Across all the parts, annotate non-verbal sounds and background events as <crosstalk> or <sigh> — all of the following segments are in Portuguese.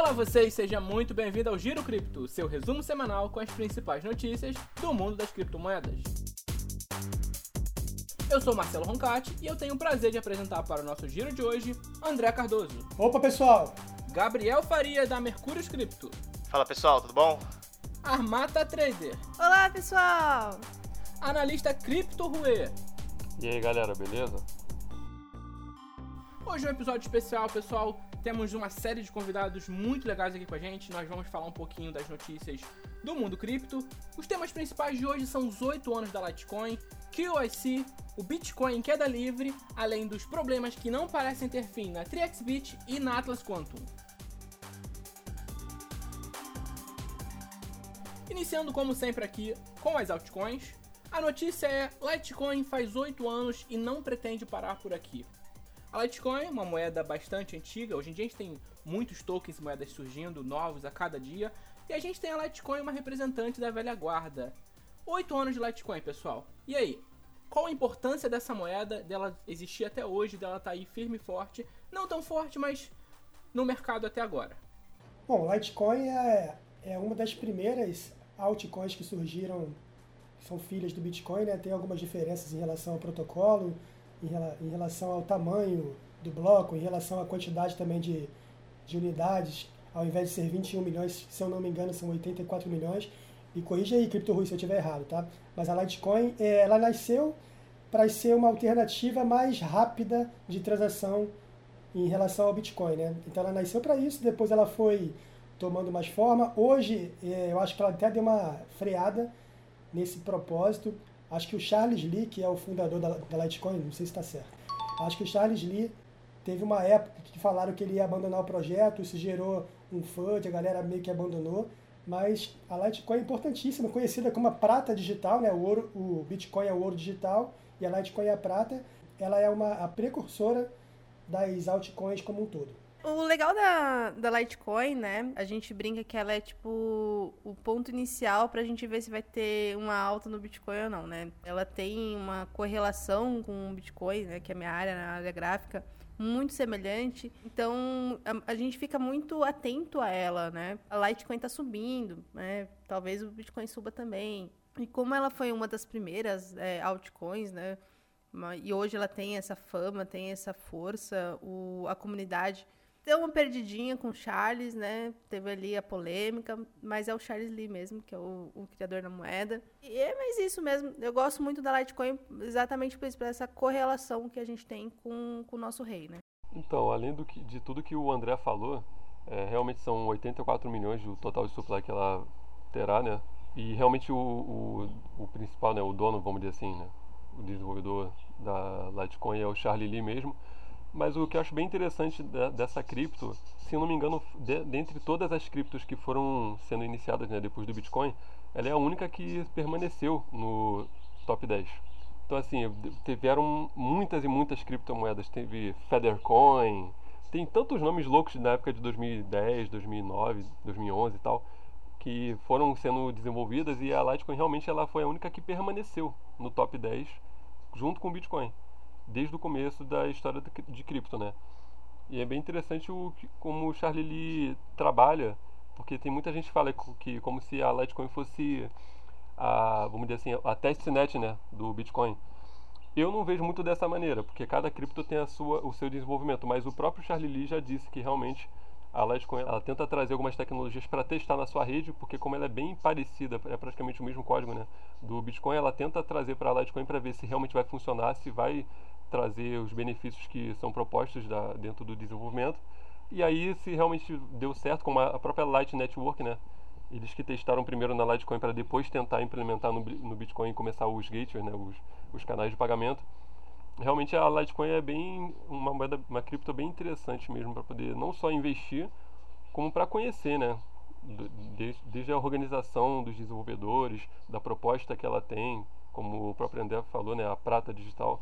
Olá vocês, seja muito bem-vindo ao Giro Cripto, seu resumo semanal com as principais notícias do mundo das criptomoedas. Eu sou Marcelo Roncati e eu tenho o prazer de apresentar para o nosso giro de hoje André Cardoso. Opa pessoal! Gabriel Faria da Mercúrio Cripto. Fala pessoal, tudo bom? Armata Trader. Olá pessoal! Analista Cripto Rue. E aí galera, beleza? Hoje é um episódio especial, pessoal. Temos uma série de convidados muito legais aqui com a gente. Nós vamos falar um pouquinho das notícias do mundo cripto. Os temas principais de hoje são os 8 anos da Litecoin, QIC, o Bitcoin em queda livre, além dos problemas que não parecem ter fim na 3xBit e na Atlas Quantum. Iniciando como sempre aqui com as altcoins, a notícia é Litecoin faz 8 anos e não pretende parar por aqui. A Litecoin é uma moeda bastante antiga, hoje em dia a gente tem muitos tokens e moedas surgindo novos a cada dia, e a gente tem a Litecoin uma representante da velha guarda. 8 anos de Litecoin, pessoal. E aí? Qual a importância dessa moeda, dela existir até hoje, dela estar tá aí firme e forte? Não tão forte, mas no mercado até agora. Bom, Litecoin é, é uma das primeiras altcoins que surgiram, são filhas do Bitcoin, né? Tem algumas diferenças em relação ao protocolo, em, relação ao tamanho do bloco, em relação à quantidade também de, de unidades. Ao invés de ser 21 milhões, se eu não me engano, são 84 milhões. E corrija aí, CryptoRui, se eu estiver errado, tá? Mas a Litecoin, é, ela nasceu para ser uma alternativa mais rápida de transação em relação ao Bitcoin, né? Então ela nasceu para isso, depois ela foi tomando mais forma. Hoje, é, eu acho que ela até deu uma freada nesse propósito. Acho que o Charles Lee, que é o fundador da, da Litecoin, não sei se está certo. Acho que o Charles Lee teve uma época que falaram que ele ia abandonar o projeto, isso gerou um FUD, a galera meio que abandonou. Mas a Litecoin é importantíssima, conhecida como a prata digital, né? O, ouro, o Bitcoin é o ouro digital e a Litecoin é a prata. Ela é uma, a precursora das altcoins como um todo. O legal da, da Litecoin, né? A gente brinca que ela é tipo o ponto inicial pra gente ver se vai ter uma alta no Bitcoin ou não, né? Ela tem uma correlação com o Bitcoin, né? Que é a minha área, na área gráfica muito semelhante. Então, a, a, gente fica muito atento a ela, né? A Litecoin está subindo, né? Talvez o Bitcoin suba também. E como ela foi uma das primeiras é, altcoins, né? E hoje ela tem essa fama, tem essa força, o, a comunidade deu uma perdidinha com o Charles, né? Teve ali a polêmica, mas é o Charles Lee mesmo, que é o, o criador da moeda. E é mais isso mesmo. Eu gosto muito da Litecoin exatamente por isso, por essa correlação que a gente tem com, com o nosso rei, né? Então, além do que, de tudo que o André falou, é, realmente são 84 milhões do total de supply que ela terá, né? E realmente o, o, o principal, né, o dono, vamos dizer assim, né, o desenvolvedor da Litecoin é o Charlie Lee mesmo. Mas o que eu acho bem interessante dessa cripto, se não me engano, de, dentre todas as criptos que foram sendo iniciadas né, depois do Bitcoin, ela é a única que permaneceu no top 10. Então, assim, tiveram muitas e muitas criptomoedas. Teve Feathercoin, tem tantos nomes loucos na época de 2010, 2009, 2011 e tal, que foram sendo desenvolvidas e a Litecoin realmente ela foi a única que permaneceu no top 10 junto com o Bitcoin desde o começo da história de cripto, né? E é bem interessante o, como o Charlie Lee trabalha, porque tem muita gente que fala que como se a Litecoin fosse a, vamos dizer assim, a testnet, né, do Bitcoin. Eu não vejo muito dessa maneira, porque cada cripto tem a sua, o seu desenvolvimento, mas o próprio Charlie Lee já disse que realmente a Litecoin ela tenta trazer algumas tecnologias para testar na sua rede, porque como ela é bem parecida, é praticamente o mesmo código né, do Bitcoin, ela tenta trazer para a Litecoin para ver se realmente vai funcionar, se vai trazer os benefícios que são propostos da, dentro do desenvolvimento. E aí, se realmente deu certo, como a própria Light Network, né? Eles que testaram primeiro na Litecoin para depois tentar implementar no, no Bitcoin e começar os gateways, né? Os, os canais de pagamento. Realmente a Litecoin é bem uma moeda, uma cripto bem interessante mesmo para poder não só investir, como para conhecer, né? Desde, a organização dos desenvolvedores, da proposta que ela tem, como o próprio André falou, né? A prata digital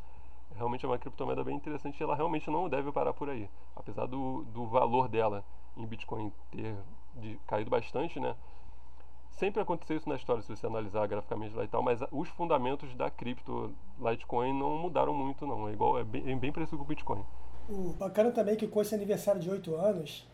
realmente é uma criptomoeda bem interessante e ela realmente não deve parar por aí. Apesar do, do valor dela em Bitcoin ter de, caído bastante, né? Sempre aconteceu isso na história, se você analisar graficamente lá e tal, mas os fundamentos da cripto Litecoin não mudaram muito, não. É, igual, é, bem, é bem parecido com o Bitcoin. O bacana também é que com esse aniversário de 8 anos,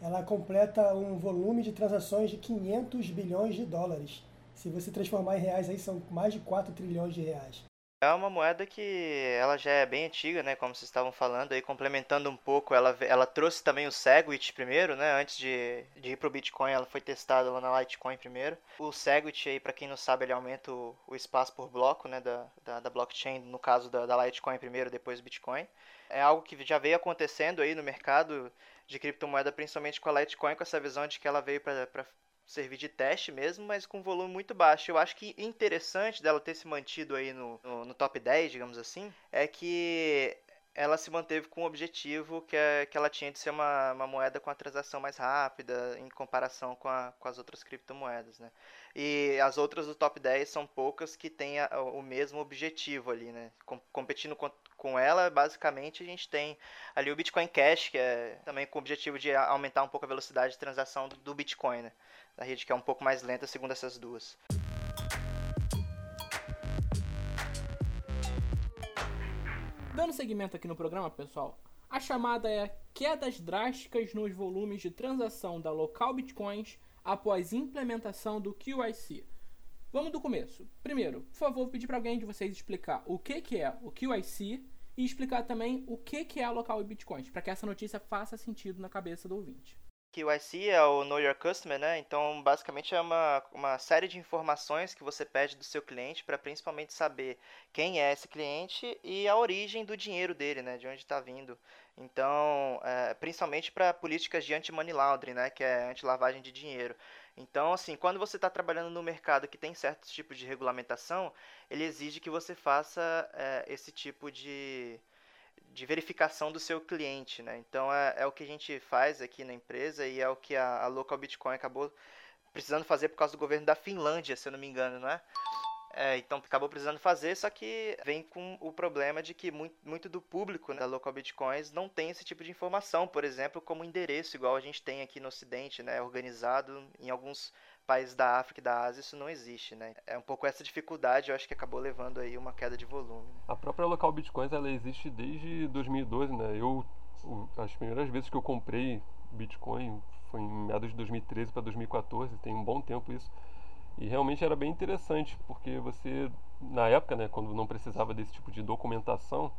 ela completa um volume de transações de 500 bilhões de dólares. Se você transformar em reais, aí são mais de 4 trilhões de reais. É uma moeda que ela já é bem antiga, né? Como vocês estavam falando aí, complementando um pouco, ela, ela trouxe também o Segwit primeiro, né? Antes de, de ir pro Bitcoin, ela foi testada lá na Litecoin primeiro. O Segwit aí, para quem não sabe, ele aumenta o, o, espaço por bloco, né? Da, da, da blockchain, no caso da, da Litecoin primeiro, depois do Bitcoin. É algo que já veio acontecendo aí no mercado de criptomoeda, principalmente com a Litecoin, com essa visão de que ela veio para servir de teste mesmo, mas com volume muito baixo. Eu acho que interessante dela ter se mantido aí no, no, no top 10, digamos assim, é que ela se manteve com o objetivo que, é, que ela tinha de ser uma, uma moeda com a transação mais rápida em comparação com, a, com as outras criptomoedas, né? E as outras do top 10 são poucas que têm a, o mesmo objetivo ali, né? Com, competindo com, com ela, basicamente a gente tem ali o Bitcoin Cash, que é também com o objetivo de aumentar um pouco a velocidade de transação do, do Bitcoin, né? Da rede que é um pouco mais lenta segundo essas duas. Dando seguimento aqui no programa, pessoal, a chamada é quedas drásticas nos volumes de transação da local bitcoins após implementação do QIC. Vamos do começo. Primeiro, por favor, pedir para alguém de vocês explicar o que, que é o QIC e explicar também o que, que é a local bitcoins, para que essa notícia faça sentido na cabeça do ouvinte. KYC é o Know Your Customer, né? Então, basicamente é uma, uma série de informações que você pede do seu cliente para principalmente saber quem é esse cliente e a origem do dinheiro dele, né? De onde está vindo. Então, é, principalmente para políticas de anti-money laundering, né? Que é anti-lavagem de dinheiro. Então, assim, quando você está trabalhando no mercado que tem certos tipos de regulamentação, ele exige que você faça é, esse tipo de de verificação do seu cliente, né? Então é, é, o que a gente faz aqui na empresa e é o que a, a Local Bitcoin acabou precisando fazer por causa do governo da Finlândia, se eu não me engano, não é? É, então acabou precisando fazer, só que vem com o problema de que muito, muito do público né, da Local Bitcoins não tem esse tipo de informação, por exemplo, como endereço, igual a gente tem aqui no Ocidente, né, organizado em alguns países da África e da Ásia isso não existe, né? É um pouco essa dificuldade, eu acho que acabou levando aí uma queda de volume. Né? A própria Local Bitcoins, ela existe desde 2012, né? Eu, as primeiras vezes que eu comprei Bitcoin foi em meados de 2013 para 2014, tem um bom tempo isso. E realmente era bem interessante, porque você, na época, né, quando não precisava desse tipo de documentação,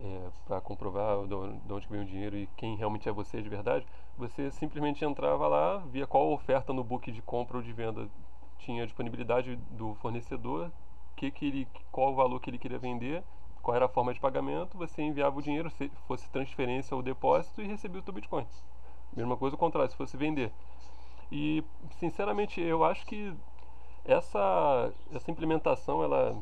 é, para comprovar de onde vem o dinheiro e quem realmente é você de verdade, você simplesmente entrava lá, via qual oferta no book de compra ou de venda tinha disponibilidade do fornecedor, que que ele, qual o valor que ele queria vender, qual era a forma de pagamento, você enviava o dinheiro, se fosse transferência ou depósito e recebia o seu Bitcoin. Mesma coisa o contrário, se fosse vender. E, sinceramente, eu acho que essa, essa implementação ela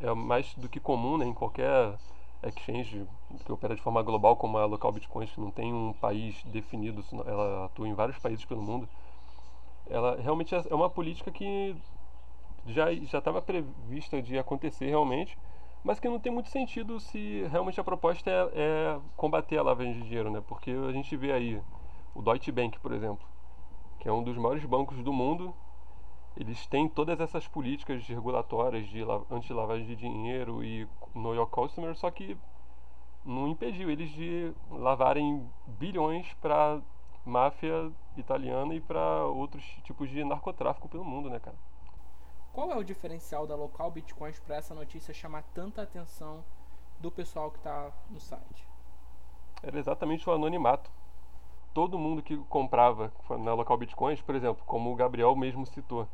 é mais do que comum né, em qualquer exchange que opera de forma global, como a Local Bitcoins, que não tem um país definido, ela atua em vários países pelo mundo. Ela realmente é, é uma política que já já estava prevista de acontecer realmente, mas que não tem muito sentido se realmente a proposta é, é combater a lavagem de dinheiro, né? Porque a gente vê aí o Deutsche Bank, por exemplo, que é um dos maiores bancos do mundo, eles têm todas essas políticas regulatórias de anti-lavagem de dinheiro e know your customer, só que não impediu eles de lavarem bilhões para máfia italiana e para outros tipos de narcotráfico pelo mundo, né, cara? Qual é o diferencial da local Bitcoins para essa notícia chamar tanta atenção do pessoal que está no site? Era exatamente o anonimato. Todo mundo que comprava na local Bitcoins, por exemplo, como o Gabriel mesmo citou,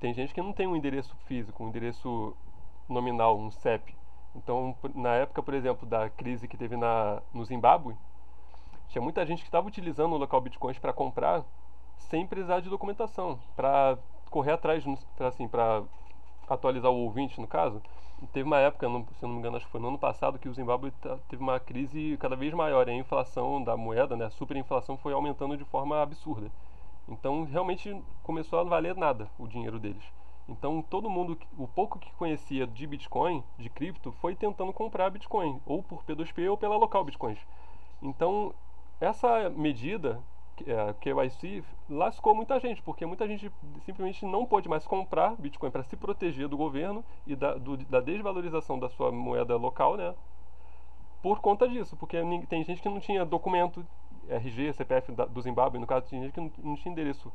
tem gente que não tem um endereço físico, um endereço nominal, um CEP. Então, na época, por exemplo, da crise que teve na, no Zimbábue, tinha muita gente que estava utilizando o local Bitcoins para comprar sem precisar de documentação, para correr atrás, para assim, para atualizar o ouvinte, no caso. Teve uma época, se não me engano, acho que foi no ano passado, que o Zimbábue teve uma crise cada vez maior. A inflação da moeda, né, a superinflação, foi aumentando de forma absurda. Então realmente começou a valer nada o dinheiro deles. Então todo mundo, o pouco que conhecia de Bitcoin, de cripto, foi tentando comprar Bitcoin, ou por P2P ou pela local Bitcoins. Então essa medida, é, KYC, lascou muita gente, porque muita gente simplesmente não pôde mais comprar Bitcoin para se proteger do governo e da, do, da desvalorização da sua moeda local, né? Por conta disso, porque tem gente que não tinha documento RG, CPF do Zimbábue, no caso tinha gente que não, não tinha endereço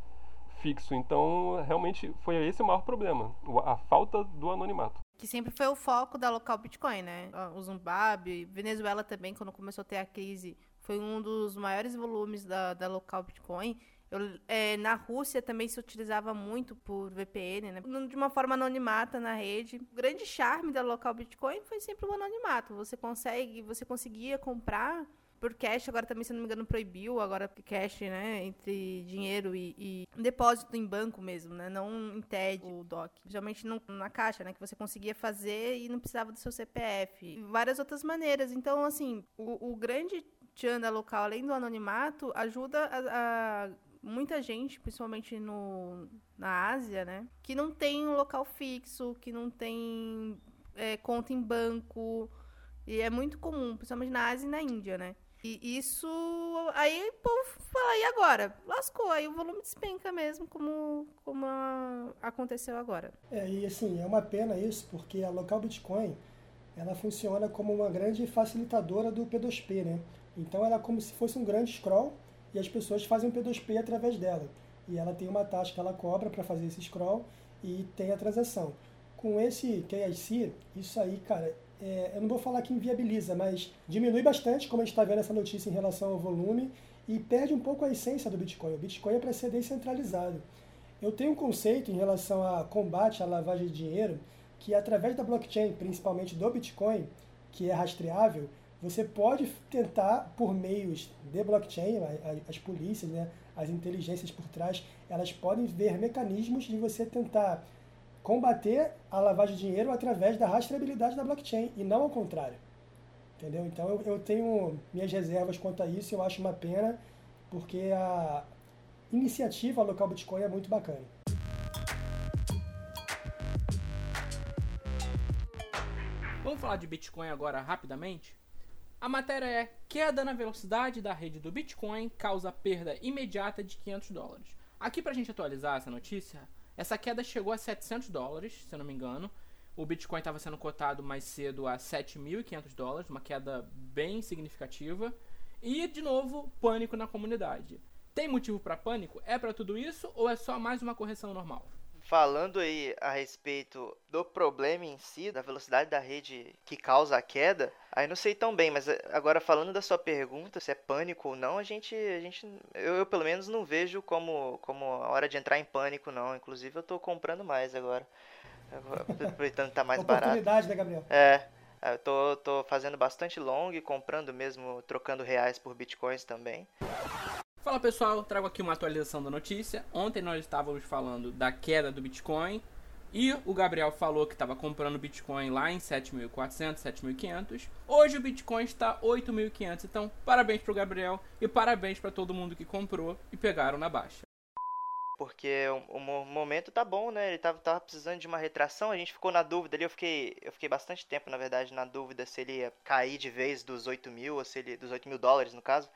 fixo. Então, realmente, foi esse o maior problema, a falta do anonimato. Que sempre foi o foco da local Bitcoin, né? O Zimbábue, Venezuela também, quando começou a ter a crise, foi um dos maiores volumes da, da local Bitcoin. Eu, é, na Rússia também se utilizava muito por VPN, né? De uma forma anonimata na rede. O grande charme da local Bitcoin foi sempre o anonimato. Você consegue, você conseguia comprar por cash, agora também, se não me engano, proibiu agora cash, né, entre dinheiro e, e depósito em banco mesmo, né, não em TED, o DOC. Geralmente na caixa, né, que você conseguia fazer e não precisava do seu CPF. E várias outras maneiras. Então, assim, o, o grande tchan local, além do anonimato, ajuda a, a muita gente, principalmente no, na Ásia, né? Que não tem um local fixo, que não tem é, conta em banco. E é muito comum, principalmente na Ásia e na Índia, né? E isso. Aí o povo fala, e agora? Lascou, aí o volume despenca mesmo, como, como aconteceu agora. É, e assim, é uma pena isso, porque a local Bitcoin ela funciona como uma grande facilitadora do P2P, né? Então ela é como se fosse um grande scroll e as pessoas fazem o P2P através dela. E ela tem uma taxa que ela cobra para fazer esse scroll e tem a transação. Com esse KIC, isso aí, cara, é, eu não vou falar que inviabiliza, mas diminui bastante, como a gente está vendo essa notícia em relação ao volume, e perde um pouco a essência do Bitcoin. O Bitcoin é para ser descentralizado. Eu tenho um conceito em relação a combate à lavagem de dinheiro, que através da blockchain, principalmente do Bitcoin, que é rastreável, você pode tentar, por meios de blockchain, as polícias, né, as inteligências por trás, elas podem ver mecanismos de você tentar combater a lavagem de dinheiro através da rastreabilidade da blockchain e não ao contrário. Entendeu? Então eu, eu tenho minhas reservas quanto a isso, eu acho uma pena, porque a iniciativa local Bitcoin é muito bacana. Vamos falar de Bitcoin agora rapidamente? A matéria é queda na velocidade da rede do Bitcoin causa perda imediata de 500 dólares. Aqui para a gente atualizar essa notícia, essa queda chegou a 700 dólares, se eu não me engano. O Bitcoin estava sendo cotado mais cedo a 7.500 dólares, uma queda bem significativa. E, de novo, pânico na comunidade. Tem motivo para pânico? É para tudo isso ou é só mais uma correção normal? Falando aí a respeito do problema em si, da velocidade da rede que causa a queda, aí não sei tão bem, mas eh, agora falando da sua pergunta, se é pânico ou não, a gente, a gente eu, eu pelo menos não vejo como, como a hora de entrar em pânico, não. Inclusive eu tô comprando mais agora. Aproveitando que tá mais barato. Oportunidade, né, Gabriel? É. Eu tô, tô fazendo bastante long, comprando mesmo, trocando reais por bitcoins também. Fala pessoal, trago aqui uma atualização da notícia. Ontem nós estávamos falando da queda do Bitcoin e o Gabriel falou que estava comprando Bitcoin lá em 7.400, 7.500. Hoje o Bitcoin está 8.500. Então, parabéns para o Gabriel e parabéns para todo mundo que comprou e pegaram na baixa. Porque o, o, momento tá bom, né? Ele tava, tava precisando de uma retração, a gente ficou na dúvida ali. Eu fiquei, eu fiquei bastante tempo, na verdade, na dúvida se ele ia cair de vez dos 8 mil, ou se ele. dos 8 mil dólares no caso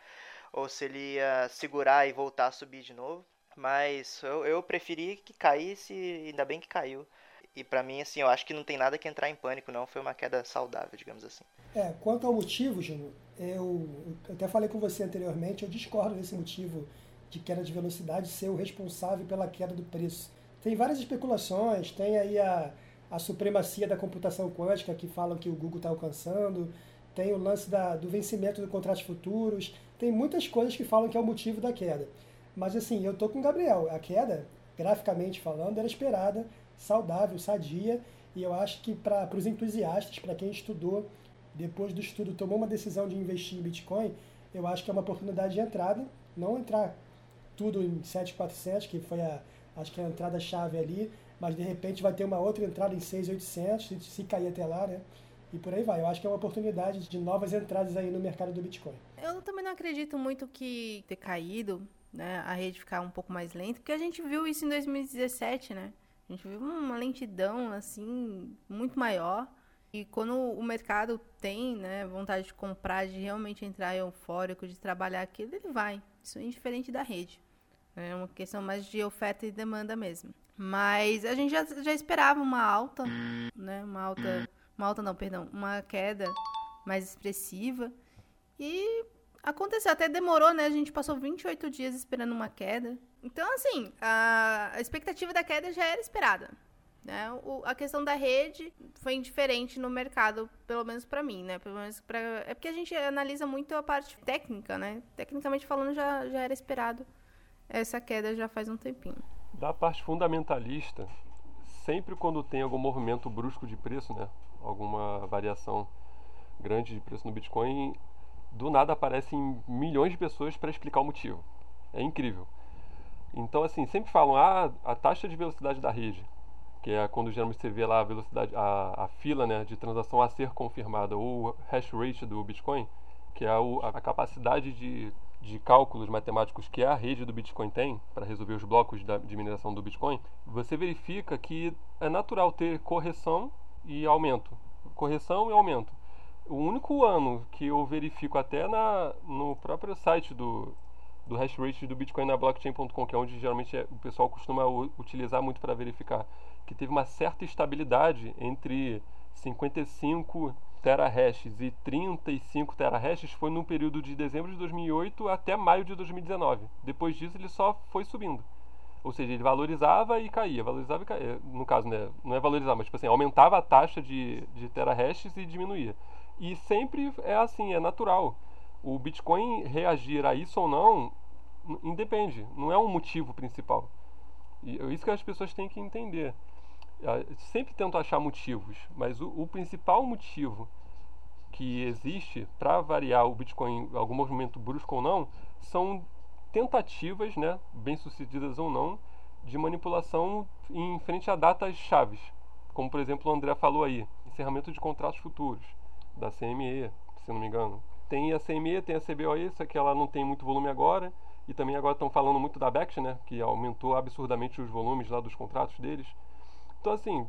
ou se ele ia segurar e voltar a subir de novo. Mas eu, eu preferi que caísse, ainda bem que caiu. E para mim, assim, eu acho que não tem nada que entrar em pânico, não. Foi uma queda saudável, digamos assim. É, quanto ao motivo, Júnior, eu, eu até falei com você anteriormente, eu discordo desse motivo de queda de velocidade ser o responsável pela queda do preço. Tem várias especulações, tem aí a, a supremacia da computação quântica que falam que o Google está alcançando, tem o lance da, do vencimento de contratos futuros, tem muitas coisas que falam que é o motivo da queda. Mas assim, eu tô com o Gabriel. A queda, graficamente falando, era esperada, saudável, sadia, e eu acho que para os entusiastas, para quem estudou, depois do estudo tomou uma decisão de investir em Bitcoin, eu acho que é uma oportunidade de entrada, não entrar tudo em 747, que foi a, acho que a entrada chave ali, mas de repente vai ter uma outra entrada em 6.800, se cair até lá, né? E por aí vai. Eu acho que é uma oportunidade de novas entradas aí no mercado do Bitcoin. Eu também não acredito muito que ter caído, né, a rede ficar um pouco mais lenta, porque a gente viu isso em 2017, né? A gente viu uma lentidão assim muito maior. E quando o mercado tem né, vontade de comprar, de realmente entrar eufórico, de trabalhar aquilo, ele vai. Isso é indiferente da rede. É uma questão mais de oferta e demanda mesmo. Mas a gente já, já esperava uma alta, né? Uma alta uma alta não, perdão, uma queda mais expressiva. E Aconteceu, até demorou, né? A gente passou 28 dias esperando uma queda. Então, assim, a, expectativa da queda já era esperada. Né? O, a questão da rede foi indiferente no mercado, pelo menos para mim, né? Pelo menos pra, é porque a gente analisa muito a parte técnica, né? Tecnicamente falando, já, já era esperado essa queda já faz um tempinho. Da parte fundamentalista, sempre quando tem algum movimento brusco de preço, né? Alguma variação grande de preço no Bitcoin, do nada aparecem milhões de pessoas para explicar o motivo. É incrível. Então, assim, sempre falam, ah, a taxa de velocidade da rede que é quando geralmente você vê lá a velocidade, a, a fila né, de transação a ser confirmada, ou hash rate do Bitcoin, que é a, a capacidade de, de cálculos matemáticos que a rede do Bitcoin tem para resolver os blocos da, de mineração do Bitcoin, você verifica que é natural ter correção e aumento. Correção e aumento. O único ano que eu verifico até na, no próprio site do, do hash rate do Bitcoin na blockchain.com, que é onde geralmente é, o pessoal costuma utilizar muito para verificar que teve uma certa estabilidade entre 55 terahashes e 35 terahashes foi no período de dezembro de 2008 até maio de 2019. Depois disso ele só foi subindo. Ou seja, ele valorizava e caía, valorizava e caía. No caso, né, não é valorizar, mas tipo assim, aumentava a taxa de, de terahashes e diminuía. E sempre é assim, é natural. O Bitcoin reagir a isso ou não, independe, não é um motivo principal. E é isso que as pessoas têm que entender sempre tento achar motivos, mas o, o principal motivo que existe para variar o Bitcoin, algum movimento brusco ou não, são tentativas, né, bem-sucedidas ou não, de manipulação em frente a datas chaves, como por exemplo o André falou aí, encerramento de contratos futuros da CME, se não me engano. Tem a CME, tem a CBOE, só que ela não tem muito volume agora, e também agora estão falando muito da BEX, né, que aumentou absurdamente os volumes lá dos contratos deles. Então, assim,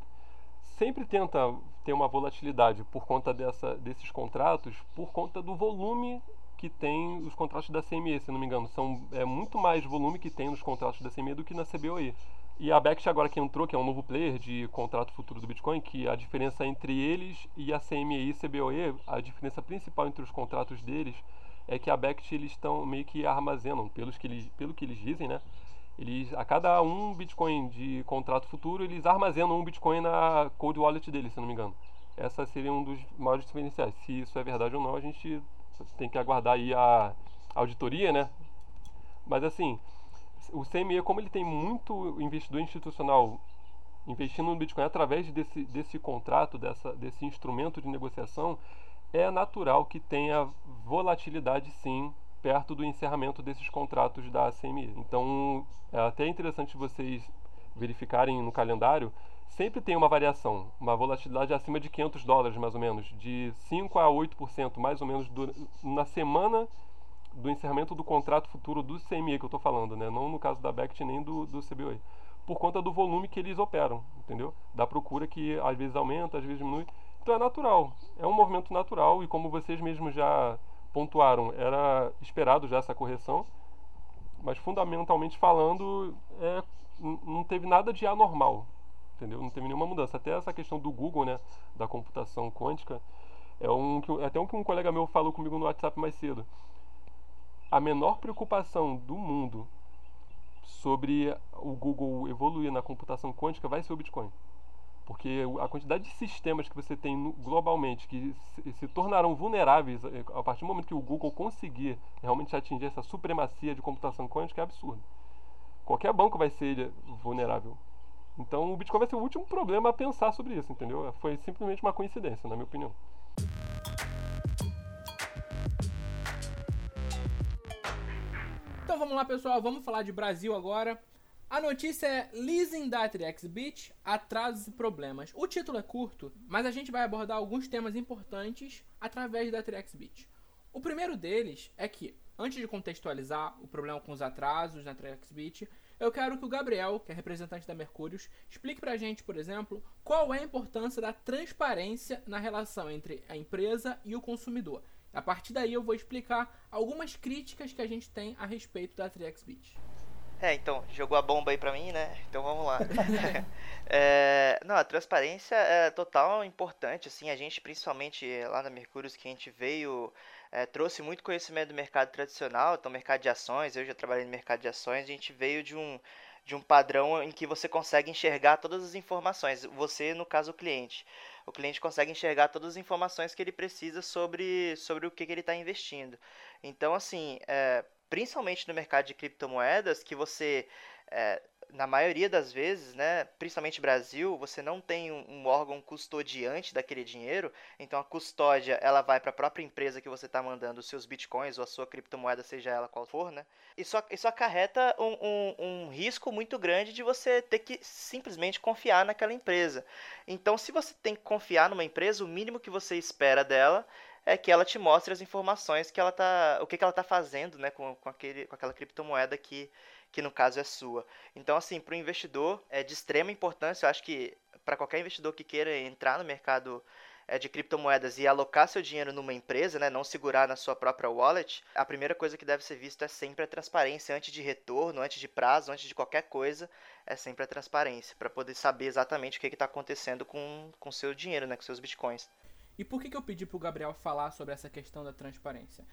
sempre tenta ter uma volatilidade por conta dessa, desses contratos, por conta do volume que tem os contratos da CME, se não me engano. São, é muito mais volume que tem nos contratos da CME do que na CBOE. E a Bext agora que entrou, que é um novo player de contrato futuro do Bitcoin, que a diferença entre eles e a CME e CBOE, a diferença principal entre os contratos deles é que a Bext eles estão meio que armazenam, pelos que eles, pelo que eles dizem, né? Eles, a cada um Bitcoin de contrato futuro, eles armazenam um Bitcoin na cold wallet deles, se não me engano. Essa seria um dos maiores diferenciais. Se isso é verdade ou não, a gente tem que aguardar aí a auditoria, né? Mas assim, o CME, como ele tem muito investidor institucional investindo no Bitcoin através desse, desse contrato, dessa, desse instrumento de negociação, é natural que tenha volatilidade sim perto do encerramento desses contratos da CME. Então, é até interessante vocês verificarem no calendário, sempre tem uma variação, uma volatilidade acima de 500 dólares, mais ou menos, de 5 a 8%, mais ou menos, do, na semana do encerramento do contrato futuro do CME que eu estou falando, né? não no caso da BECT nem do, do CBOE, por conta do volume que eles operam, entendeu? Da procura que às vezes aumenta, às vezes diminui. Então é natural, é um movimento natural e como vocês mesmos já pontuaram, era esperado já essa correção, mas fundamentalmente falando, é, não teve nada de anormal, entendeu? Não teve nenhuma mudança. Até essa questão do Google, né, da computação quântica, é um que, até um que um colega meu falou comigo no WhatsApp mais cedo. A menor preocupação do mundo sobre o Google evoluir na computação quântica vai ser o Bitcoin. Porque a quantidade de sistemas que você tem globalmente que se, se tornarão vulneráveis eh, a partir do momento que o Google conseguir realmente atingir essa supremacia de computação quântica é absurdo. Qualquer banco vai ser vulnerável. Então o Bitcoin vai ser o último problema a pensar sobre isso, entendeu? Foi simplesmente uma coincidência, na minha opinião. Então vamos lá, pessoal, vamos falar de Brasil agora. A notícia é Leasing da Beach, atrasos e problemas. O título é curto, mas a gente vai abordar alguns temas importantes através da Beach. O primeiro deles é que, antes de contextualizar o problema com os atrasos na Beach, eu quero que o Gabriel, que é representante da Mercúrios, explique pra gente, por exemplo, qual é a importância da transparência na relação entre a empresa e o consumidor. A partir daí eu vou explicar algumas críticas que a gente tem a respeito da Beach. É, então, jogou a bomba aí pra mim, né? Então vamos lá. <laughs> é, não, a transparência é total importante, assim, a gente, principalmente lá na Mercúrios, que a gente veio é, trouxe muito conhecimento do mercado tradicional, então mercado de ações, eu já trabalhei no mercado de ações, a gente veio de um, de um padrão em que você consegue enxergar todas as informações, você, no caso, o cliente. O cliente consegue enxergar todas as informações que ele precisa sobre, sobre o que, que ele está investindo. Então, assim, é, principalmente no mercado de criptomoedas, que você é, na maioria das vezes, né, principalmente Brasil, você não tem um, órgão custodiante daquele dinheiro, então a custódia ela vai para a própria empresa que você está mandando os seus bitcoins ou a sua criptomoeda, seja ela qual for, né? Isso, isso acarreta um, um, um risco muito grande de você ter que simplesmente confiar naquela empresa. Então, se você tem que confiar numa empresa, o mínimo que você espera dela é que ela te mostre as informações que ela tá, o que, que ela está fazendo, né, com, com, aquele, com aquela criptomoeda que que no caso é sua. Então, assim, para o investidor é de extrema importância. Eu acho que para qualquer investidor que queira entrar no mercado é, de criptomoedas e alocar seu dinheiro numa empresa, né, não segurar na sua própria wallet, a primeira coisa que deve ser visto é sempre a transparência antes de retorno, antes de prazo, antes de qualquer coisa, é sempre a transparência para poder saber exatamente o que está acontecendo com o seu dinheiro, né, com seus bitcoins. E por que, que eu pedi para o Gabriel falar sobre essa questão da transparência?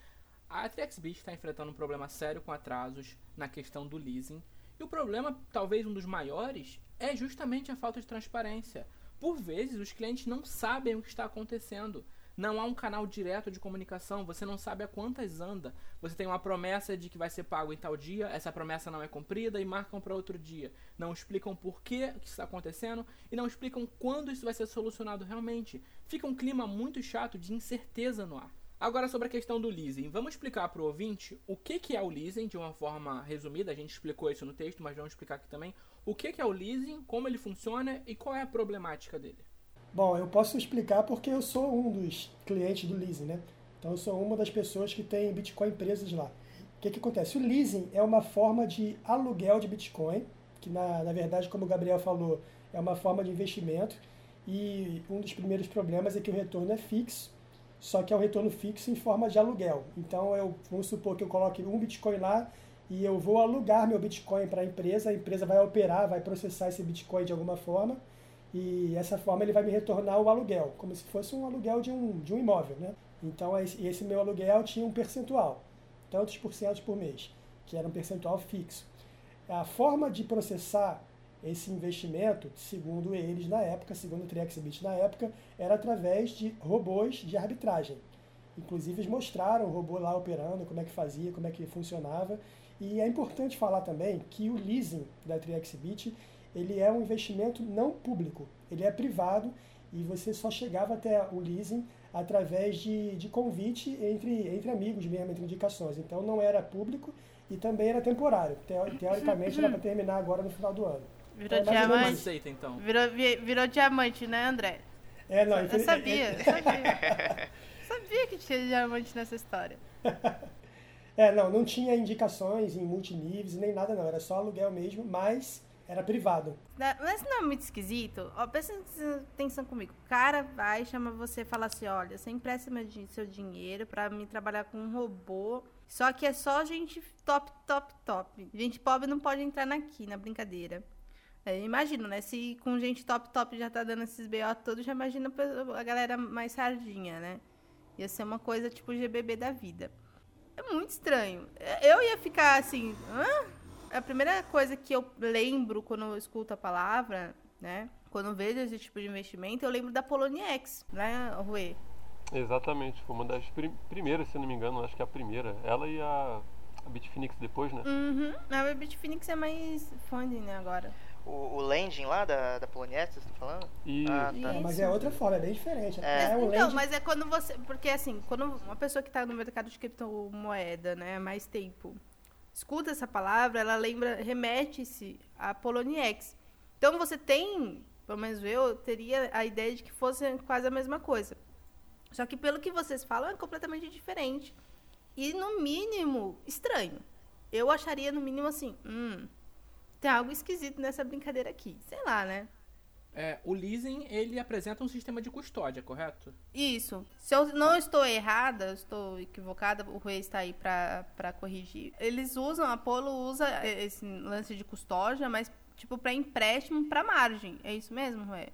A TrexBit está enfrentando um problema sério com atrasos na questão do leasing. E o problema, talvez um dos maiores, é justamente a falta de transparência. Por vezes, os clientes não sabem o que está acontecendo. Não há um canal direto de comunicação, você não sabe a quantas anda. Você tem uma promessa de que vai ser pago em tal dia, essa promessa não é cumprida e marcam para outro dia. Não explicam por que isso está acontecendo e não explicam quando isso vai ser solucionado realmente. Fica um clima muito chato de incerteza no ar. Agora sobre a questão do leasing, vamos explicar para o ouvinte o que, que é o leasing de uma forma resumida. A gente explicou isso no texto, mas vamos explicar aqui também o que, que é o leasing, como ele funciona e qual é a problemática dele. Bom, eu posso explicar porque eu sou um dos clientes do leasing, né? Então eu sou uma das pessoas que tem Bitcoin presas lá. O que, que acontece? O leasing é uma forma de aluguel de Bitcoin, que na, na verdade, como o Gabriel falou, é uma forma de investimento. E um dos primeiros problemas é que o retorno é fixo só que é um retorno fixo em forma de aluguel. Então, eu vamos supor que eu coloque um Bitcoin lá e eu vou alugar meu Bitcoin para a empresa, a empresa vai operar, vai processar esse Bitcoin de alguma forma, e essa forma ele vai me retornar o aluguel, como se fosse um aluguel de um, de um imóvel. Né? Então, esse, esse meu aluguel tinha um percentual, tantos por cento por mês, que era um percentual fixo. A forma de processar esse investimento, segundo eles na época, segundo o Trexbit na época, era através de robôs de arbitragem. Inclusive eles mostraram o robô lá operando, como é que fazia, como é que funcionava. E é importante falar também que o leasing da Trexbit, ele é um investimento não público, ele é privado e você só chegava até o leasing através de, de convite entre, entre amigos mesmo, entre indicações. Então não era público e também era temporário. Teoricamente era para terminar agora no final do ano. Virou é, diamante. Aceita, então. Virou, virou diamante, né, André? É, não, eu sabia, eu sabia. <laughs> sabia que tinha diamante nessa história. <laughs> É, não, não tinha indicações em multiníveis nem nada não, era só aluguel mesmo, mas era privado. Mas não é muito esquisito? Ó, presta atenção comigo. O cara vai, chama você e fala assim, olha, você empresta meu, seu dinheiro pra me trabalhar com um robô, só que é só gente top, top, top. Gente pobre não pode entrar aqui na brincadeira. É, imagino, né? Se com gente top top já tá dando esses BO todos, já imagina a galera mais sardinha, né? Ia ser uma coisa tipo GBB da vida. É muito estranho. Eu ia ficar assim. Hã? A primeira coisa que eu lembro quando eu escuto a palavra, né? Quando eu vejo esse tipo de investimento, eu lembro da Poloniex, né, Rui? Exatamente. Foi uma das prim primeiras, se não me engano, acho que é a primeira. Ela e a, a Bitfinex depois, né? Uhum. A Bitfinex é mais funding, né, agora o, o landing lá da, da Poloniex, você tá falando? Ah, tá. Mas é outra forma, é bem diferente. É, é um então, landing... mas é quando você. Porque assim, quando uma pessoa que está no mercado de criptomoeda, né, há mais tempo, escuta essa palavra, ela lembra, remete-se a Poloniex. Então você tem, pelo menos eu, teria a ideia de que fosse quase a mesma coisa. Só que pelo que vocês falam, é completamente diferente. E no mínimo, estranho. Eu acharia no mínimo assim, hum, tem algo esquisito nessa brincadeira aqui. Sei lá, né? É, o leasing, ele apresenta um sistema de custódia, correto? Isso. Se eu não estou errada, estou equivocada, o Rui está aí para corrigir. Eles usam, a Apollo usa esse lance de custódia, mas tipo para empréstimo para margem. É isso mesmo, Rui?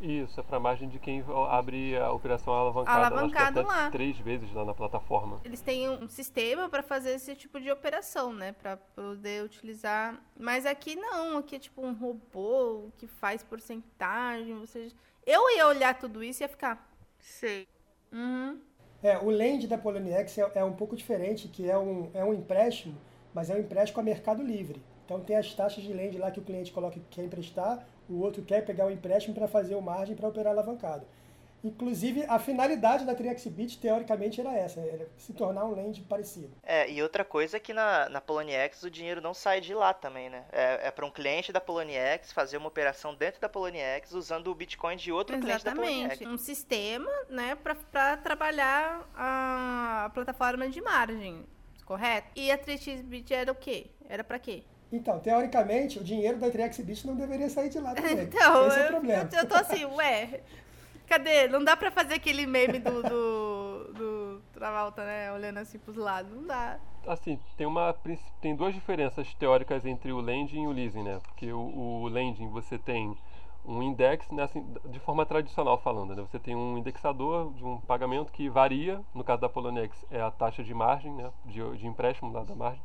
Isso, é para margem de quem abre a operação alavancada, alavancado até lá. três vezes lá na plataforma. Eles têm um sistema para fazer esse tipo de operação, né? Para poder utilizar. Mas aqui não, aqui é tipo um robô que faz porcentagem. Você... Eu ia olhar tudo isso e ia ficar. Sei. Uhum. É, o lend da Poloniex é, é um pouco diferente, que é um, é um empréstimo, mas é um empréstimo a mercado livre. Então tem as taxas de lend lá que o cliente coloca que quer emprestar, o outro quer pegar o empréstimo para fazer o margem para operar alavancado. Inclusive, a finalidade da TriXBit, teoricamente, era essa, era se tornar um lend parecido. É, e outra coisa é que na, na Poloniex o dinheiro não sai de lá também, né? É, é para um cliente da Poloniex fazer uma operação dentro da Poloniex usando o Bitcoin de outro cliente da Poloniex. Exatamente. Um sistema, né, para trabalhar a plataforma de margem, correto? E a 3xBit era o quê? Era para quê? Então, teoricamente, o dinheiro da TriXBit não deveria sair de lá <laughs> também. Então, Esse é o eu, problema. eu, eu tô assim, ué, cadê? Não dá pra fazer aquele meme do, do, do Travolta, né, olhando assim pros lados, não dá. Assim, tem uma tem duas diferenças teóricas entre o lending e o leasing, né? Porque o, o lending você tem um index, né, assim, de forma tradicional falando, né? Você tem um indexador de um pagamento que varia, no caso da Poloniex é a taxa de margem, né, de, de empréstimo lá da margem.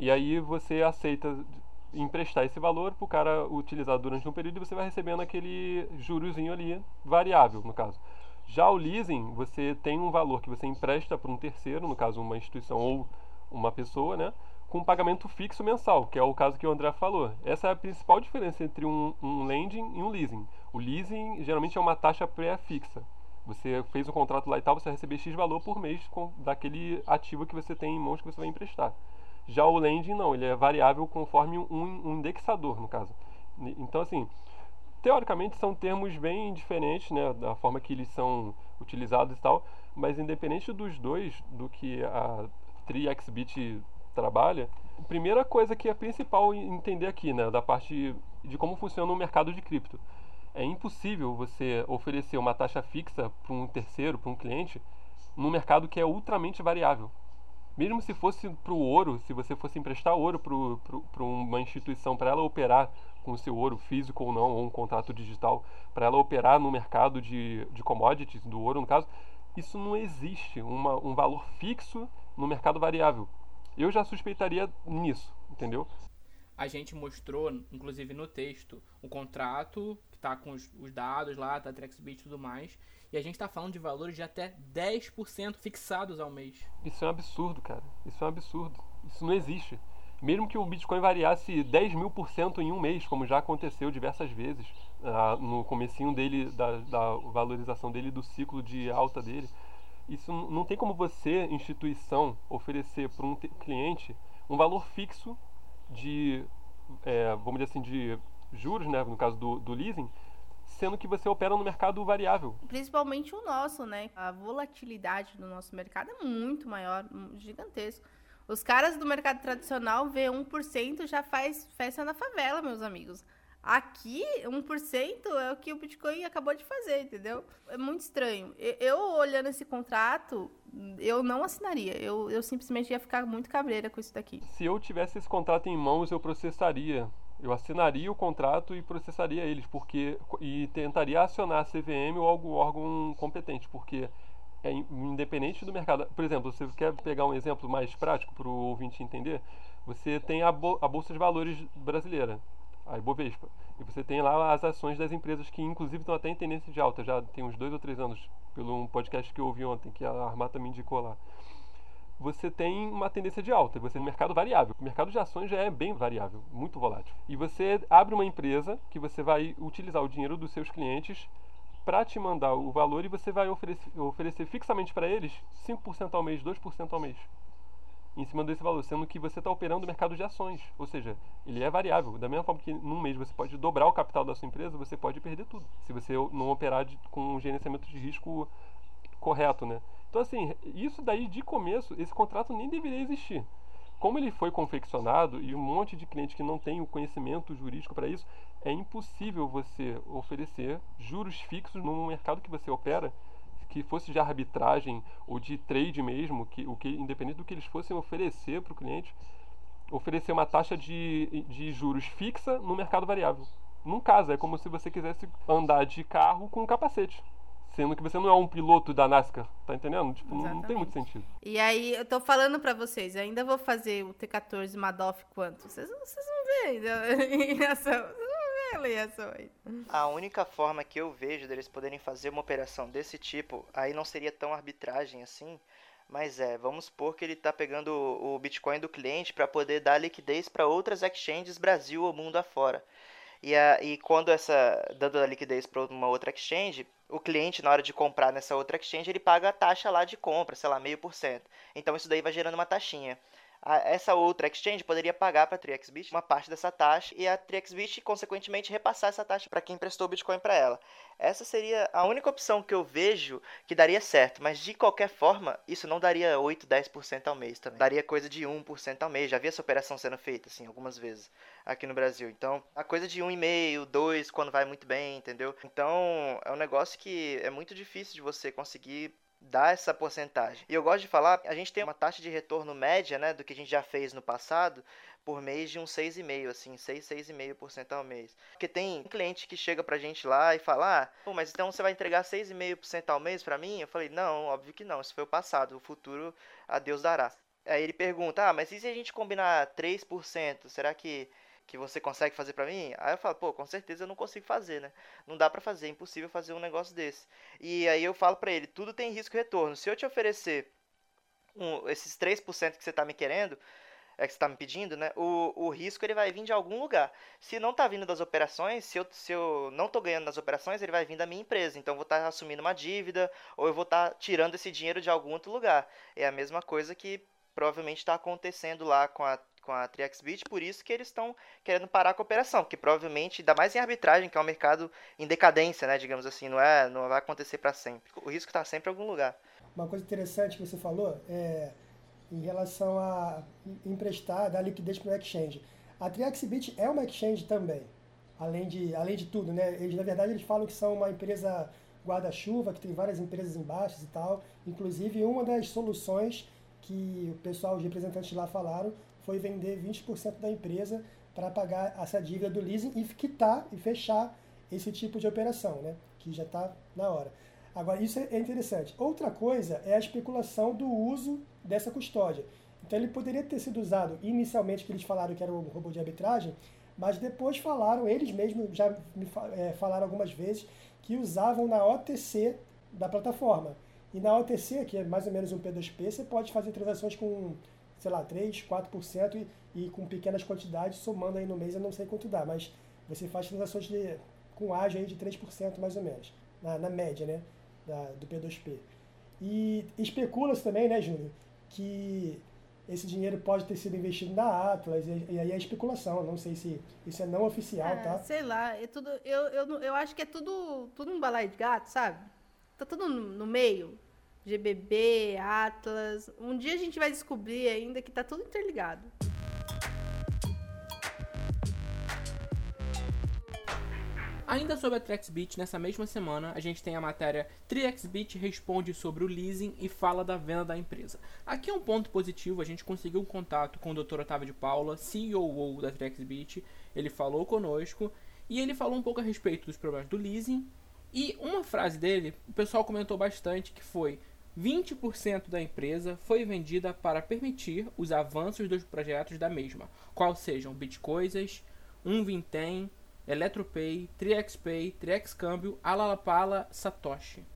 E aí você aceita emprestar esse valor para o cara utilizar durante um período e você vai recebendo aquele jurozinho ali, variável no caso. Já o leasing, você tem um valor que você empresta para um terceiro, no caso uma instituição ou uma pessoa, né? Com um pagamento fixo mensal, que é o caso que o André falou. Essa é a principal diferença entre um, um lending e um leasing. O leasing geralmente é uma taxa pré-fixa. Você fez um contrato lá e tal, você vai receber X valor por mês com, daquele ativo que você tem em mãos que você vai emprestar. Já o lending não, ele é variável conforme um, um indexador, no caso. Então, assim, teoricamente são termos bem diferentes, né, da forma que eles são utilizados e tal, mas independente dos dois, do que a TriXBit trabalha, a primeira coisa que é principal entender aqui, né, da parte de como funciona o mercado de cripto. É impossível você oferecer uma taxa fixa para um terceiro, para um cliente, num mercado que é ultramente variável mesmo se fosse para o ouro, se você fosse emprestar ouro para uma instituição, para ela operar com o seu ouro físico ou não, ou um contrato digital, para ela operar no mercado de, de commodities, do ouro no caso, isso não existe, uma, um valor fixo no mercado variável. Eu já suspeitaria nisso, entendeu? A gente mostrou, inclusive no texto, o contrato que tá com os, os dados lá, da TrexBit e tudo mais. E a gente tá falando de valores de até 10% fixados ao mês. Isso é um absurdo, cara. Isso é um absurdo. Isso não existe. Mesmo que o Bitcoin variasse 10 mil por cento em um mês, como já aconteceu diversas vezes, ah, no comecinho dele, da, da valorização dele, do ciclo de alta dele, isso não tem como você, instituição, oferecer para um te- cliente um valor fixo de, eh, vamos dizer assim, de juros, né, no caso do, do leasing, sendo que você opera no mercado variável. Principalmente o nosso, né? A volatilidade do nosso mercado é muito maior, gigantesco. Os caras do mercado tradicional vê 1% já faz festa na favela, meus amigos. Aqui, 1% é o que o Bitcoin acabou de fazer, entendeu? É muito estranho. Eu, olhando esse contrato, eu não assinaria. Eu, eu simplesmente ia ficar muito cabreira com isso daqui. se eu tivesse esse contrato em mãos, eu processaria. Eu assinaria o contrato e processaria eles, porque e tentaria acionar a CVM ou algum órgão competente, porque é in- independente do mercado. Por exemplo, você quer pegar um exemplo mais prático para o ouvinte entender? Você tem a, bo- a bolsa de valores brasileira, a Ibovespa, e você tem lá as ações das empresas que inclusive estão até em tendência de alta, já tem uns dois ou três anos, pelo um podcast que eu ouvi ontem, que a Armata me indicou lá você tem uma tendência de alta, você um mercado variável. O mercado de ações já é bem variável, muito volátil. E você abre uma empresa que você vai utilizar o dinheiro dos seus clientes para te mandar o valor e você vai oferecer, oferecer fixamente para eles 5% ao mês, 2% ao mês. Em cima desse valor, sendo que você está operando o mercado de ações, ou seja, ele é variável. Da mesma forma que num mês você pode dobrar o capital da sua empresa, você pode perder tudo, se você não operar de, com um gerenciamento de risco correto, né? Então, assim, isso daí de começo, esse contrato nem deveria existir. Como ele foi confeccionado e um monte de cliente que não tem o conhecimento jurídico para isso, é impossível você oferecer juros fixos no mercado que você opera, que fosse de arbitragem ou de trade mesmo, que o que independente do que eles fossem oferecer para o cliente, oferecer uma taxa de, de juros fixa no mercado variável. Não casa, é como se você quisesse andar de carro com um capacete. Sendo que você não é um piloto da NASCAR, tá entendendo? Tipo, não, não tem muito sentido. E aí, eu tô falando pra vocês, eu ainda vou fazer o T14 Madoff quanto? Vocês, vocês vão ver em reação. <laughs> Vocês vão ver a reação aí. A única forma que eu vejo deles poderem fazer uma operação desse tipo, aí não seria tão arbitragem assim, mas é, vamos supor que ele está pegando o Bitcoin do cliente para poder dar liquidez para outras exchanges Brasil ou mundo afora. E, a, e quando essa dando a liquidez para uma outra exchange, o cliente na hora de comprar nessa outra exchange ele paga a taxa lá de compra, sei lá, meio por cento. Então isso daí vai gerando uma taxinha essa outra exchange poderia pagar para a TriXBit uma parte dessa taxa e a TriXBit, consequentemente, repassar essa taxa para quem prestou o Bitcoin para ela. Essa seria a única opção que eu vejo que daria certo, mas de qualquer forma, isso não daria 8, 10% ao mês também. Daria coisa de 1% ao mês. Já vi essa operação sendo feita, assim, algumas vezes aqui no Brasil. Então, a coisa de 1,5, 2, quando vai muito bem, entendeu? Então, é um negócio que é muito difícil de você conseguir dar essa porcentagem. E eu gosto de falar, a gente tem uma taxa de retorno média, né, do que a gente já fez no passado, por mês de uns 6,5, assim, 6, 6,5% ao mês. Porque tem cliente que chega pra gente lá e fala: "Ah, pô, mas então você vai entregar 6,5% ao mês para mim?" Eu falei: "Não, óbvio que não, isso foi o passado, o futuro a Deus dará." Aí ele pergunta: "Ah, mas e se a gente combinar 3%? Será que que você consegue fazer para mim? Aí eu falo, pô, com certeza eu não consigo fazer, né? Não dá para fazer, é impossível fazer um negócio desse. E aí eu falo para ele, tudo tem risco e retorno. Se eu te oferecer um, esses 3% que você tá me querendo, é que você tá me pedindo, né? O, o risco ele vai vir de algum lugar. Se não tá vindo das operações, se eu, se eu não tô ganhando nas operações, ele vai vir da minha empresa. Então eu vou estar tá assumindo uma dívida ou eu vou estar tá tirando esse dinheiro de algum outro lugar. É a mesma coisa que provavelmente está acontecendo lá com a com a TriXBit, por isso que eles estão querendo parar a operação, que provavelmente, ainda mais em arbitragem, que é um mercado em decadência, né, digamos assim, não é, não vai acontecer para sempre. O risco está sempre em algum lugar. Uma coisa interessante que você falou é em relação a emprestar, dar liquidez para o exchange. A TriXBit é uma exchange também, além de, além de tudo, né? Eles, na verdade, eles falam que são uma empresa guarda-chuva, que tem várias empresas embaixo e tal. Inclusive, uma das soluções que o pessoal, os representantes lá falaram, foi vender 20% da empresa para pagar essa dívida do leasing e quitar e fechar esse tipo de operação, né? que já está na hora. Agora, isso é interessante. Outra coisa é a especulação do uso dessa custódia. Então, ele poderia ter sido usado inicialmente, que eles falaram que era um robô de arbitragem, mas depois falaram, eles mesmos já me é, falaram algumas vezes, que usavam na OTC da plataforma. E na OTC, que é mais ou menos um P2P, você pode fazer transações com sei lá, 3, 4% e, e com pequenas quantidades, somando aí no mês, eu não sei quanto dá, mas você faz transações de, com ágio aí de 3% mais ou menos, na, na média, né, da, do P2P. E especula-se também, né, Júnior, que esse dinheiro pode ter sido investido na Atlas, e, e aí é especulação, não sei se isso é não oficial, é, tá? Sei lá, é tudo, eu, eu, eu acho que é tudo, tudo um balai de gato, sabe? Tá tudo no, no meio. GBB, Atlas. Um dia a gente vai descobrir ainda que tá tudo interligado. Ainda sobre a TrexBit, nessa mesma semana, a gente tem a matéria TrexBit responde sobre o leasing e fala da venda da empresa. Aqui é um ponto positivo, a gente conseguiu um contato com o Dr. Otávio de Paula, CEO da TrexBit. Ele falou conosco e ele falou um pouco a respeito dos problemas do leasing. E uma frase dele, o pessoal comentou bastante, que foi 20% da empresa foi vendida para permitir os avanços dos projetos da mesma, qual sejam Bitcoisas, 1Vintém, Eletropay, TriXPay, TriXCâmbio, Alalapala, Satoshi.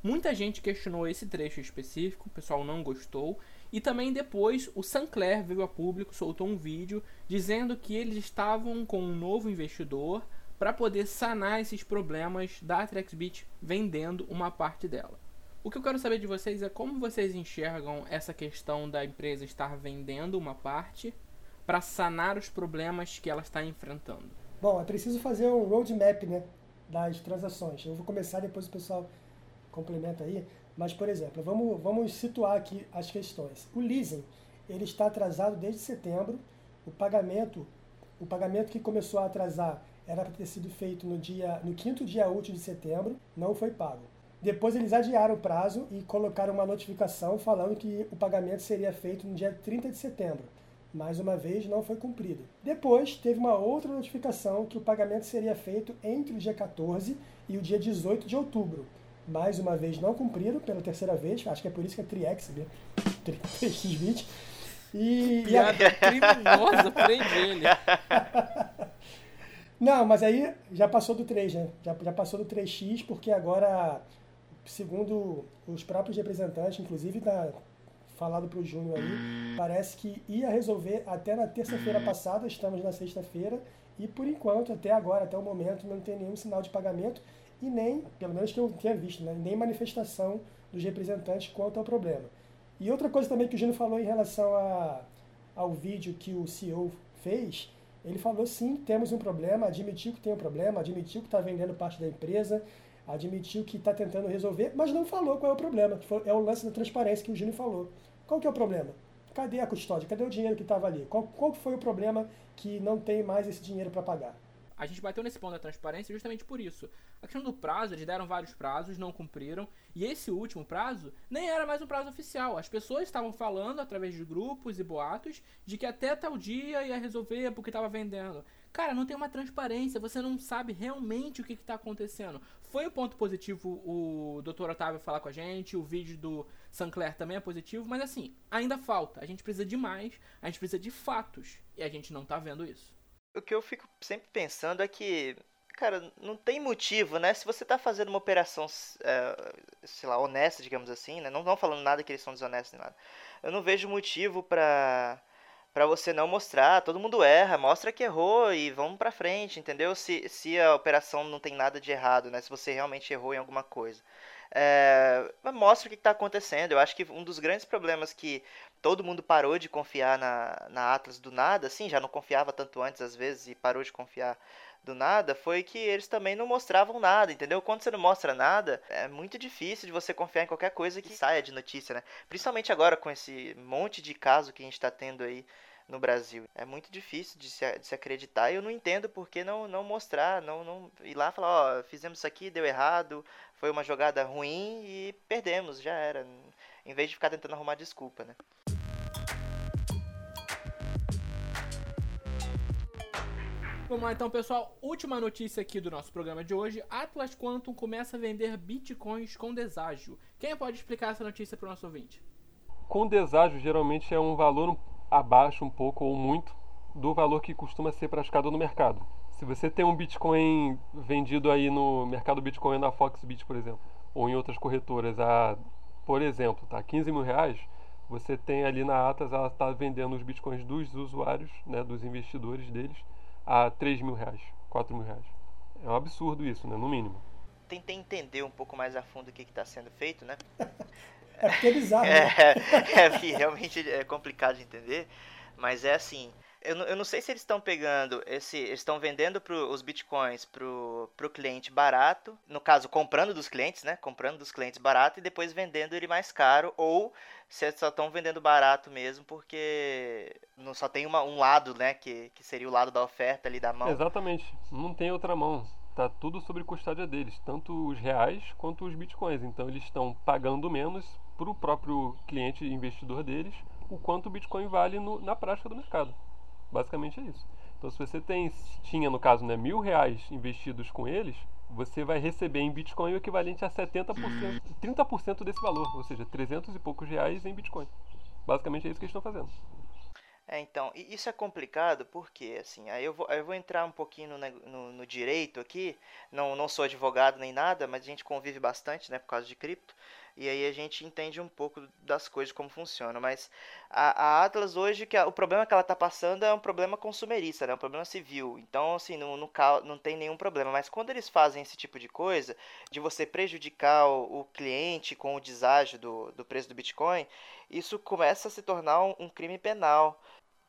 Muita gente questionou esse trecho específico, o pessoal não gostou, e também depois o Sancler veio a público, soltou um vídeo dizendo que eles estavam com um novo investidor para poder sanar esses problemas da TrexBit vendendo uma parte dela. O que eu quero saber de vocês é como vocês enxergam essa questão da empresa estar vendendo uma parte para sanar os problemas que ela está enfrentando. Bom, é preciso fazer um roadmap né, das transações. Eu vou começar, depois o pessoal complementa aí. Mas, por exemplo, vamos, vamos situar aqui as questões. O leasing ele está atrasado desde setembro. O pagamento, o pagamento que começou a atrasar era para ter sido feito no, dia, no quinto dia útil de setembro, não foi pago. Depois eles adiaram o prazo e colocaram uma notificação falando que o pagamento seria feito no dia 30 de setembro. Mais uma vez não foi cumprido. Depois teve uma outra notificação que o pagamento seria feito entre o dia 14 e o dia 18 de outubro. Mais uma vez não cumpriram pela terceira vez, acho que é por isso que é Triex, né? 3x20. E, Piada e a... criminosa, prende ele. <laughs> Não, mas aí já passou do 3, né? Já, já passou do 3x, porque agora, segundo os próprios representantes, inclusive da, falado para o Júnior aí, parece que ia resolver até na terça-feira passada, estamos na sexta-feira, e por enquanto, até agora, até o momento, não tem nenhum sinal de pagamento e nem, pelo menos que eu tenha visto, né, nem manifestação dos representantes quanto ao problema. E outra coisa também que o Júnior falou em relação a, ao vídeo que o CEO fez, ele falou sim, temos um problema, admitiu que tem um problema, admitiu que está vendendo parte da empresa, admitiu que está tentando resolver, mas não falou qual é o problema, é o lance da transparência que o Júnior falou. Qual que é o problema? Cadê a custódia? Cadê o dinheiro que estava ali? Qual, qual foi o problema que não tem mais esse dinheiro para pagar? A gente bateu nesse ponto da transparência justamente por isso. A questão do prazo, eles deram vários prazos, não cumpriram. E esse último prazo nem era mais um prazo oficial. As pessoas estavam falando através de grupos e boatos de que até tal dia ia resolver porque estava vendendo. Cara, não tem uma transparência, você não sabe realmente o que está acontecendo. Foi um ponto positivo o Dr. Otávio falar com a gente, o vídeo do Sancler também é positivo, mas assim, ainda falta. A gente precisa de mais, a gente precisa de fatos. E a gente não está vendo isso. O que eu fico sempre pensando é que, cara, não tem motivo, né? Se você está fazendo uma operação, é, sei lá, honesta, digamos assim, né? Não estão falando nada que eles são desonestos nem nada. Eu não vejo motivo para para você não mostrar, todo mundo erra, mostra que errou e vamos para frente, entendeu? Se, se a operação não tem nada de errado, né? Se você realmente errou em alguma coisa. É, mostra o que está acontecendo. Eu acho que um dos grandes problemas que todo mundo parou de confiar na, na Atlas do nada, assim, já não confiava tanto antes às vezes e parou de confiar do nada, foi que eles também não mostravam nada, entendeu? Quando você não mostra nada, é muito difícil de você confiar em qualquer coisa que saia de notícia, né? Principalmente agora com esse monte de caso que a gente está tendo aí no Brasil. É muito difícil de se, de se acreditar e eu não entendo por que não, não mostrar, não, não ir lá e falar, ó, fizemos isso aqui, deu errado, foi uma jogada ruim e perdemos, já era. Em vez de ficar tentando arrumar desculpa, né? Vamos lá então, pessoal. Última notícia aqui do nosso programa de hoje. Atlas Quantum começa a vender bitcoins com deságio. Quem pode explicar essa notícia para o nosso ouvinte? Com deságio, geralmente é um valor abaixo um pouco ou muito do valor que costuma ser praticado no mercado. Se você tem um Bitcoin vendido aí no mercado Bitcoin na Foxbit, por exemplo, ou em outras corretoras a, por exemplo, tá, 15 mil reais, você tem ali na Atlas, ela está vendendo os Bitcoins dos usuários, né, dos investidores deles, a 3 mil reais, 4 mil reais. É um absurdo isso, né, no mínimo. Tentei entender um pouco mais a fundo o que está sendo feito, né? <laughs> É porque é bizarro. Né? É, <laughs> é, realmente é complicado de entender, mas é assim. Eu, eu não sei se eles estão pegando esse, eles estão vendendo pro, os bitcoins pro, pro cliente barato, no caso comprando dos clientes, né? Comprando dos clientes barato e depois vendendo ele mais caro, ou se eles só estão vendendo barato mesmo porque não só tem uma, um lado, né? Que, que seria o lado da oferta ali da mão. Exatamente, não tem outra mão tá tudo sobre custódia deles, tanto os reais quanto os bitcoins. Então eles estão pagando menos para o próprio cliente investidor deles o quanto o bitcoin vale no, na prática do mercado. Basicamente é isso. Então se você tem, tinha no caso né, mil reais investidos com eles, você vai receber em Bitcoin o equivalente a 70%, 30% desse valor, ou seja, 300 e poucos reais em Bitcoin. Basicamente é isso que eles estão fazendo. É, então, isso é complicado porque, assim, aí eu vou, eu vou entrar um pouquinho no, no, no, direito aqui, não, não sou advogado nem nada, mas a gente convive bastante, né, por causa de cripto, e aí a gente entende um pouco das coisas, como funcionam, mas a, a Atlas hoje, que a, o problema que ela está passando é um problema consumerista, né, um problema civil, então, assim, não, não, não tem nenhum problema, mas quando eles fazem esse tipo de coisa, de você prejudicar o, o cliente com o deságio do, do preço do Bitcoin, isso começa a se tornar um, um crime penal,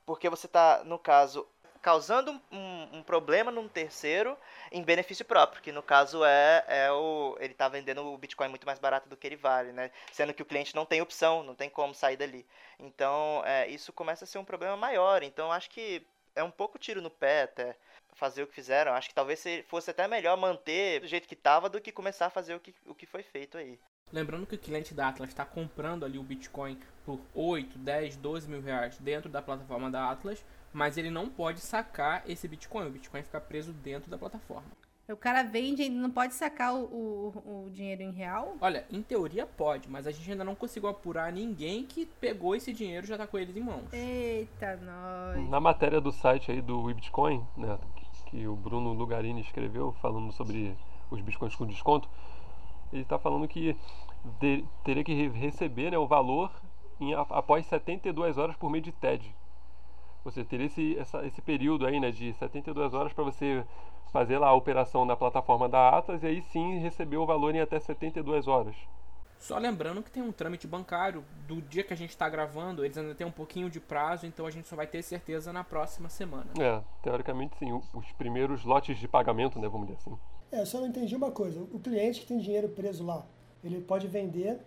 porque você está, no caso, causando um, um, problema num terceiro em benefício próprio, que no caso é, é o ele está vendendo o Bitcoin muito mais barato do que ele vale, né? Sendo que o cliente não tem opção, não tem como sair dali. Então, é, isso começa a ser um problema maior. Então, acho que é um pouco tiro no pé até fazer o que fizeram. Acho que talvez fosse até melhor manter do jeito que estava do que começar a fazer o que, o que foi feito aí. Lembrando que o cliente da Atlas está comprando ali o Bitcoin por 8, 10, 12 mil reais dentro da plataforma da Atlas, mas ele não pode sacar esse Bitcoin. O Bitcoin fica preso dentro da plataforma. O cara vende e não pode sacar o, o, o, dinheiro em real? Olha, em teoria pode, mas a gente ainda não conseguiu apurar ninguém que pegou esse dinheiro e já tá com eles em mãos. Eita, nós. Na matéria do site aí do Bitcoin, né, que o Bruno Lugarini escreveu, falando sobre os bitcoins com desconto, ele está falando que de, teria que receber né, o valor em, após 72 horas por meio de TED. Você teria esse, essa, esse período aí né, de 72 horas para você fazer lá a operação na plataforma da Atlas e aí sim receber o valor em até 72 horas. Só lembrando que tem um trâmite bancário do dia que a gente está gravando, eles ainda têm um pouquinho de prazo, então a gente só vai ter certeza na próxima semana. É, teoricamente sim, os primeiros lotes de pagamento, né, vamos dizer assim. É, eu só não entendi uma coisa. O cliente que tem dinheiro preso lá, ele pode vender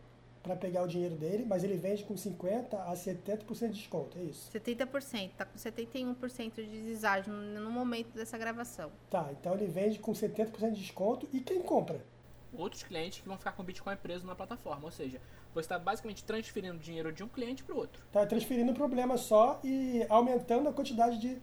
para pegar o dinheiro dele, mas ele vende com 50% a 70% de desconto, é isso? 70%, tá com 71% de deságio no momento dessa gravação. Tá, então ele vende com 70% de desconto e quem compra? Outros clientes que vão ficar com o Bitcoin preso na plataforma, ou seja, você está basicamente transferindo dinheiro de um cliente para o outro. Está transferindo o problema só e aumentando a quantidade de,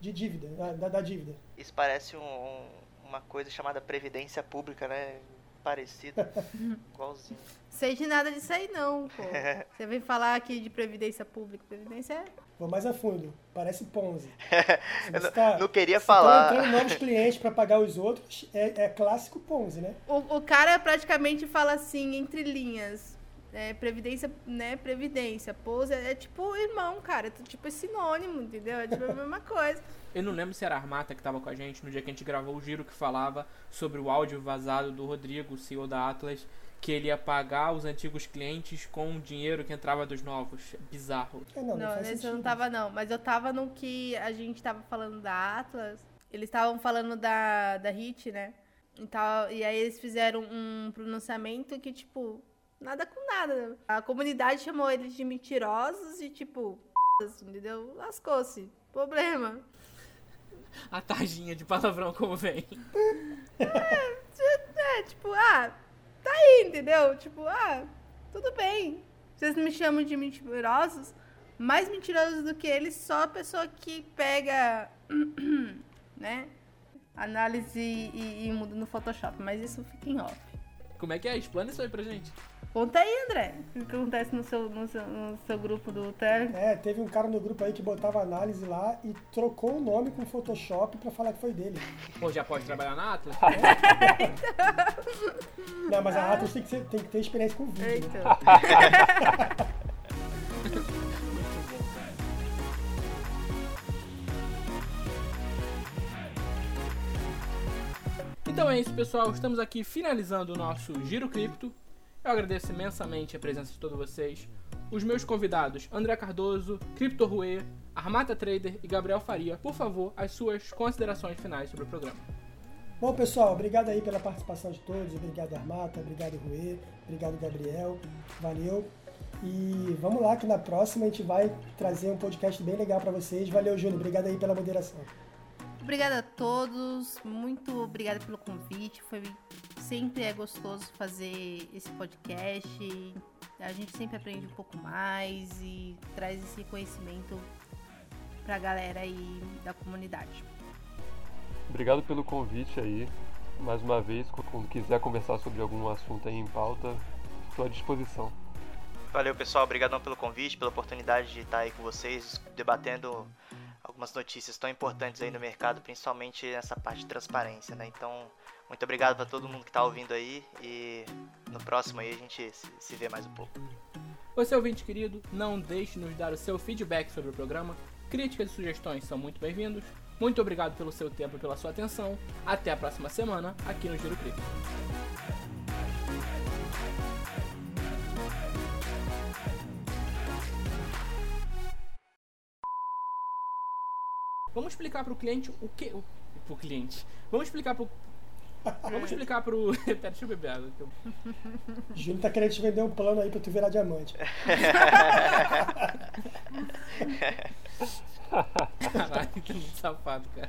de dívida, da, da dívida. Isso parece um, uma coisa chamada previdência pública, né? Parecida, <laughs> igualzinho. Sei de nada disso aí não, pô. <laughs> Você vem falar aqui de previdência pública. Previdência é... Vou mais a fundo. Parece Ponzi. <laughs> Você tá, não queria falar. entrando novos clientes para pagar os outros, é, é clássico Ponzi, né? O, o, cara praticamente fala assim, entre linhas. É, previdência, né? Previdência. Pose é, é tipo irmão, cara. É tipo é sinônimo, entendeu? É tipo a mesma <laughs> coisa. Eu não lembro se era a Armata que tava com a gente no dia que a gente gravou o giro que falava sobre o áudio vazado do Rodrigo, CEO da Atlas que ele ia pagar os antigos clientes com o dinheiro que entrava dos novos. Bizarro. É, não, não, nesse eu não tava não, mas eu tava no que a gente tava falando da Atlas. Eles estavam falando da, da HIT, né? Então, e aí eles fizeram um pronunciamento que, tipo, nada com nada. A comunidade chamou eles de mentirosos e, tipo, <laughs> entendeu? Lascou-se. Problema. A tarjinha de palavrão como vem. É, é, tipo, ah, tá aí, entendeu? Tipo, ah, tudo bem. Vocês me chamam de mentirosos, mais mentirosos do que eles, só a pessoa que pega, <clears throat> né? Análise e, e muda no Photoshop, mas isso fica em off. Como é que é? Explana isso aí pra gente. Conta aí, André. O que acontece no seu, no seu, no seu grupo do Telegram? É, teve um cara no grupo aí que botava análise lá e trocou o nome com Photoshop pra falar que foi dele. Pô, já pode trabalhar na Atlas? <laughs> Não, mas a Atlas tem que, ser, tem que ter experiência com vídeo. Né? Então é isso, pessoal. Estamos aqui finalizando o nosso Giro Cripto. Eu agradeço imensamente a presença de todos vocês. Os meus convidados, André Cardoso, Crypto Rue, Armata Trader e Gabriel Faria, por favor, as suas considerações finais sobre o programa. Bom, pessoal, obrigado aí pela participação de todos. Obrigado, Armata. Obrigado, Rue. Obrigado, Gabriel. Valeu. E vamos lá, que na próxima a gente vai trazer um podcast bem legal para vocês. Valeu, Júnior. Obrigado aí pela moderação. Obrigada a todos, muito obrigada pelo convite. Foi sempre é gostoso fazer esse podcast. A gente sempre aprende um pouco mais e traz esse conhecimento para a galera aí da comunidade. Obrigado pelo convite aí. Mais uma vez, quando quiser conversar sobre algum assunto aí em pauta, estou à disposição. Valeu, pessoal. Obrigadão pelo convite, pela oportunidade de estar aí com vocês debatendo algumas notícias tão importantes aí no mercado, principalmente nessa parte de transparência, né? Então, muito obrigado para todo mundo que está ouvindo aí e no próximo aí a gente se vê mais um pouco. Você ouvinte querido, não deixe de nos dar o seu feedback sobre o programa. Críticas e sugestões são muito bem-vindos. Muito obrigado pelo seu tempo e pela sua atenção. Até a próxima semana aqui no Giro Cripto. Vamos explicar para o cliente o que. O, pro cliente. Vamos explicar pro. Vamos explicar pro. <laughs> Pera, deixa eu beber água. Eu... Júnior tá querendo te vender um plano aí pra tu virar diamante. <laughs> Caralho, que safado, cara.